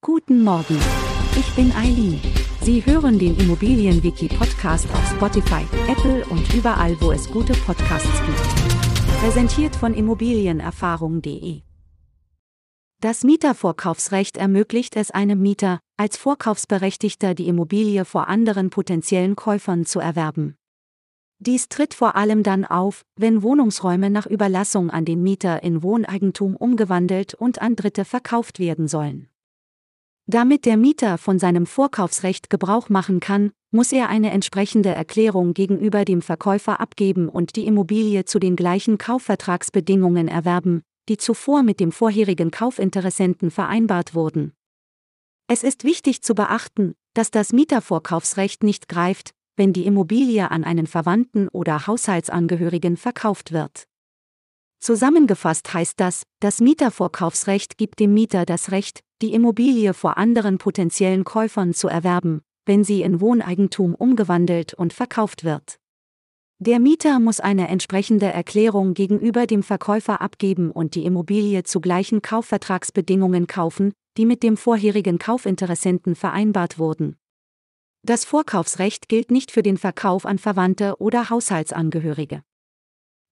Guten Morgen. Ich bin Eileen. Sie hören den Immobilienwiki-Podcast auf Spotify, Apple und überall, wo es gute Podcasts gibt. Präsentiert von Immobilienerfahrung.de. Das Mietervorkaufsrecht ermöglicht es einem Mieter, als Vorkaufsberechtigter die Immobilie vor anderen potenziellen Käufern zu erwerben. Dies tritt vor allem dann auf, wenn Wohnungsräume nach Überlassung an den Mieter in Wohneigentum umgewandelt und an Dritte verkauft werden sollen. Damit der Mieter von seinem Vorkaufsrecht Gebrauch machen kann, muss er eine entsprechende Erklärung gegenüber dem Verkäufer abgeben und die Immobilie zu den gleichen Kaufvertragsbedingungen erwerben, die zuvor mit dem vorherigen Kaufinteressenten vereinbart wurden. Es ist wichtig zu beachten, dass das Mietervorkaufsrecht nicht greift, wenn die Immobilie an einen Verwandten oder Haushaltsangehörigen verkauft wird. Zusammengefasst heißt das, das Mietervorkaufsrecht gibt dem Mieter das Recht, die Immobilie vor anderen potenziellen Käufern zu erwerben, wenn sie in Wohneigentum umgewandelt und verkauft wird. Der Mieter muss eine entsprechende Erklärung gegenüber dem Verkäufer abgeben und die Immobilie zu gleichen Kaufvertragsbedingungen kaufen, die mit dem vorherigen Kaufinteressenten vereinbart wurden. Das Vorkaufsrecht gilt nicht für den Verkauf an Verwandte oder Haushaltsangehörige.